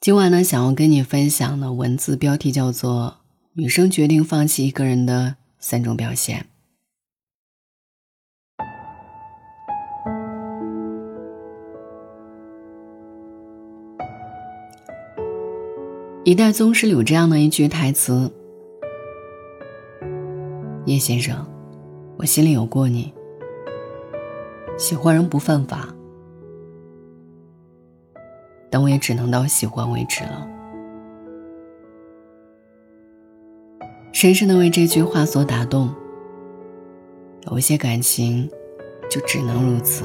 今晚呢，想要跟你分享的文字标题叫做《女生决定放弃一个人的三种表现》。一代宗师有这样的一句台词：“叶先生，我心里有过你，喜欢人不犯法。”但我也只能到喜欢为止了。深深的为这句话所打动。有些感情，就只能如此。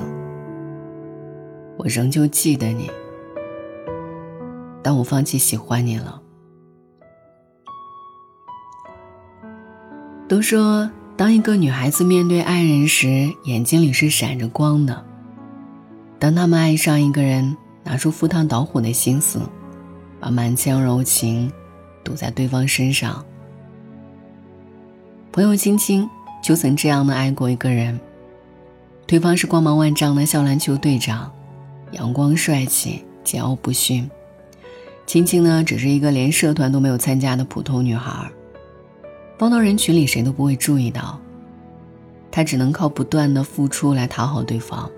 我仍旧记得你，但我放弃喜欢你了。都说，当一个女孩子面对爱人时，眼睛里是闪着光的。当他们爱上一个人。拿出赴汤蹈火的心思，把满腔柔情赌在对方身上。朋友青青就曾这样的爱过一个人，对方是光芒万丈的校篮球队长，阳光帅气，桀骜不驯。青青呢，只是一个连社团都没有参加的普通女孩，放到人群里谁都不会注意到。她只能靠不断的付出来讨好对方，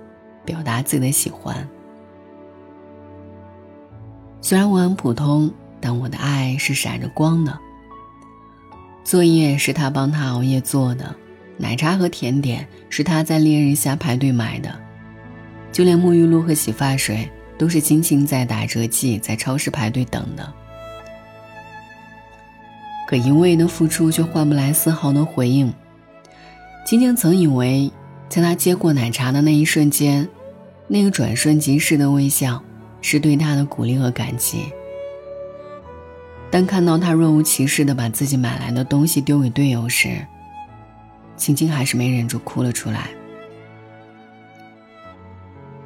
表达自己的喜欢。虽然我很普通，但我的爱是闪着光的。作业是他帮他熬夜做的，奶茶和甜点是他在烈日下排队买的，就连沐浴露和洗发水都是青青在打折季在超市排队等的。可一味的付出却换不来丝毫的回应。青青曾以为，在他接过奶茶的那一瞬间，那个转瞬即逝的微笑。是对他的鼓励和感激，但看到他若无其事的把自己买来的东西丢给队友时，青青还是没忍住哭了出来。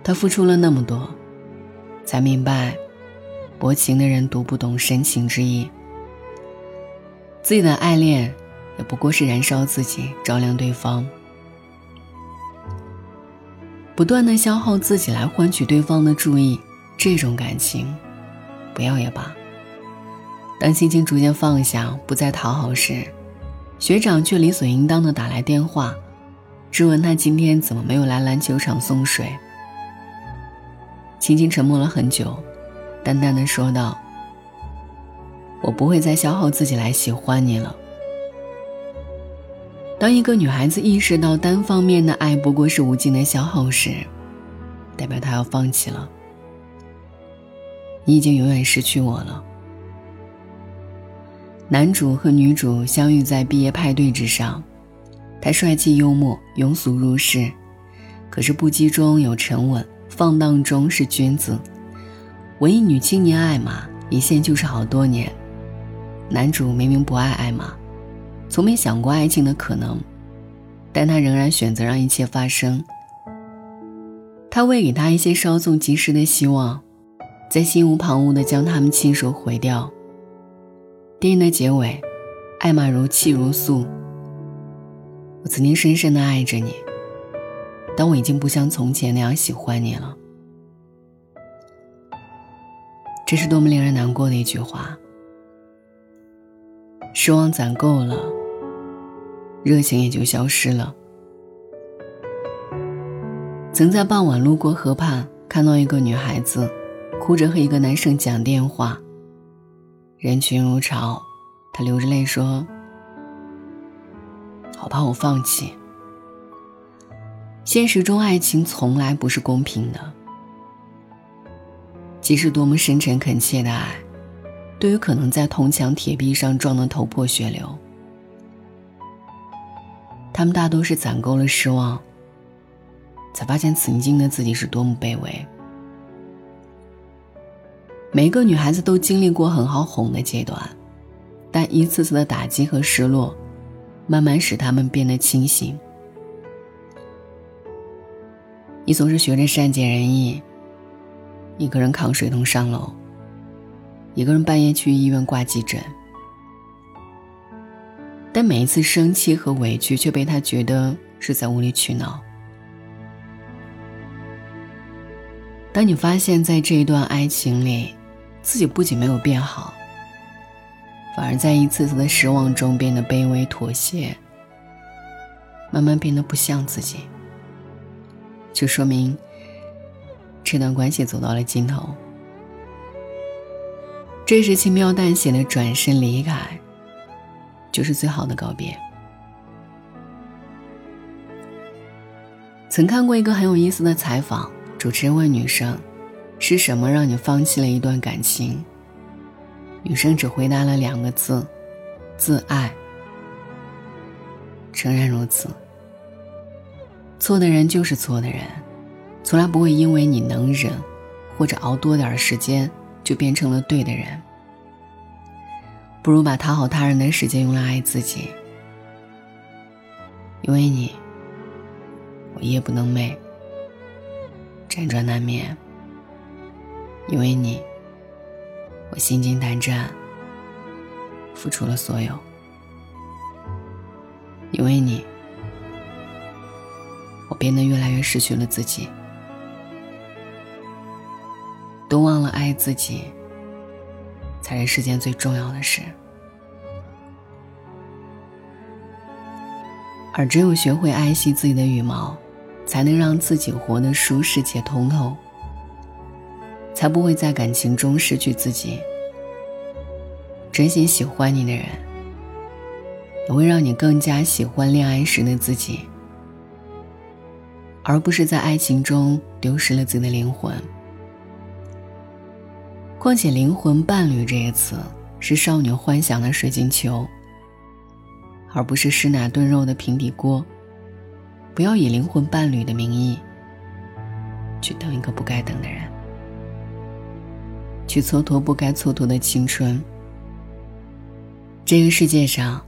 他付出了那么多，才明白，薄情的人读不懂深情之意。自己的爱恋，也不过是燃烧自己，照亮对方，不断的消耗自己来换取对方的注意。这种感情，不要也罢。当心情逐渐放下，不再讨好时，学长却理所应当的打来电话，质问他今天怎么没有来篮球场送水。青青沉默了很久，淡淡的说道：“我不会再消耗自己来喜欢你了。”当一个女孩子意识到单方面的爱不过是无尽的消耗时，代表她要放弃了。你已经永远失去我了。男主和女主相遇在毕业派对之上，他帅气幽默，庸俗入世，可是不羁中有沉稳，放荡中是君子。文艺女青年艾玛一见就是好多年。男主明明不爱艾玛，从没想过爱情的可能，但他仍然选择让一切发生。他喂给他一些稍纵即逝的希望。在心无旁骛地将他们亲手毁掉。电影的结尾，艾玛如泣如诉：“我曾经深深地爱着你，但我已经不像从前那样喜欢你了。”这是多么令人难过的一句话。失望攒够了，热情也就消失了。曾在傍晚路过河畔，看到一个女孩子。哭着和一个男生讲电话，人群如潮，他流着泪说：“好怕我放弃。”现实中，爱情从来不是公平的。即使多么深沉恳切的爱，对于可能在铜墙铁壁上撞得头破血流，他们大多是攒够了失望，才发现曾经的自己是多么卑微。每个女孩子都经历过很好哄的阶段，但一次次的打击和失落，慢慢使她们变得清醒。你总是学着善解人意，一个人扛水桶上楼，一个人半夜去医院挂急诊，但每一次生气和委屈却被他觉得是在无理取闹。当你发现，在这一段爱情里，自己不仅没有变好，反而在一次次的失望中变得卑微妥协，慢慢变得不像自己，就说明这段关系走到了尽头。这时轻描淡写的转身离开，就是最好的告别。曾看过一个很有意思的采访，主持人问女生：“是什么让你放弃了一段感情？”女生只回答了两个字：“自爱。”诚然如此，错的人就是错的人，从来不会因为你能忍，或者熬多点时间，就变成了对的人。不如把讨好他人的时间用来爱自己，因为你。我夜不能寐，辗转难眠。因为你，我心惊胆战，付出了所有。因为你，我变得越来越失去了自己，都忘了爱自己，才是世间最重要的事。而只有学会爱惜自己的羽毛。才能让自己活得舒适且通透，才不会在感情中失去自己。真心喜欢你的人，也会让你更加喜欢恋爱时的自己，而不是在爱情中丢失了自己的灵魂。况且“灵魂伴侣”这个词是少女幻想的水晶球，而不是湿奶炖肉的平底锅。不要以灵魂伴侣的名义去等一个不该等的人，去蹉跎不该蹉跎的青春。这个世界上，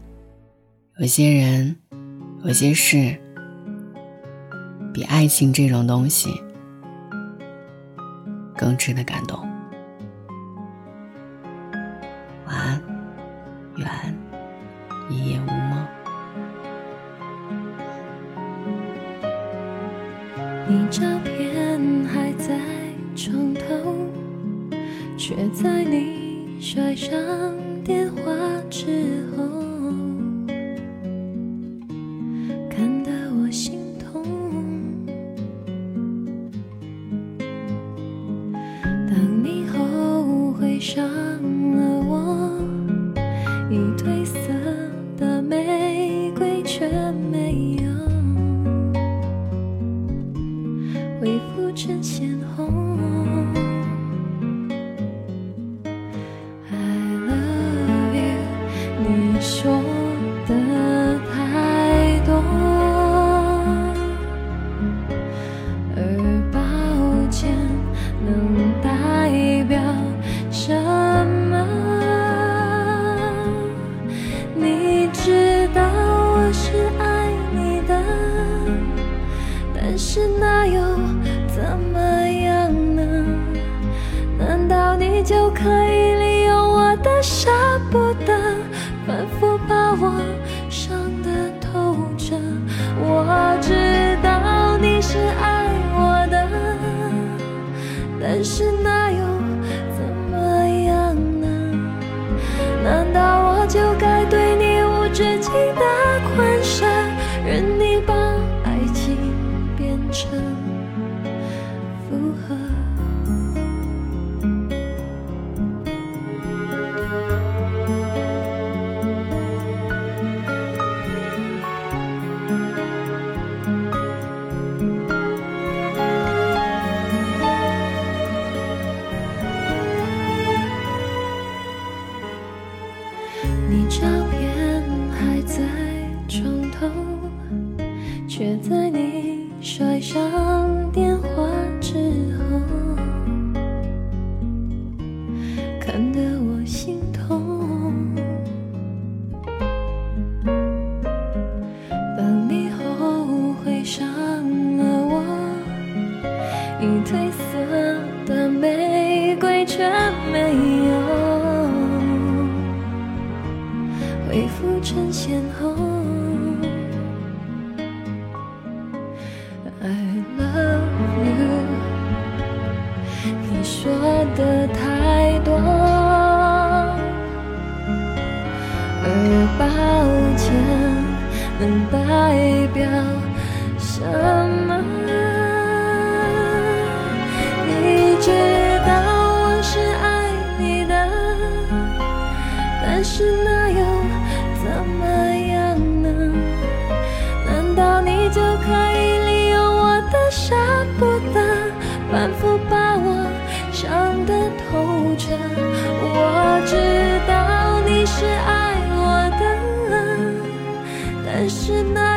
有些人，有些事，比爱情这种东西更值得感动。晚安，愿一夜无梦。你照片却在你摔上电话之后，是那又？怎么样呢？难道你就可以利用我的舍不得，反复把我伤得透彻？我知道你是爱我的，但是那怎么样呢？难道你就可以利用我的舍不得，反复把我伤的透彻。我知道你是爱我的。但是那。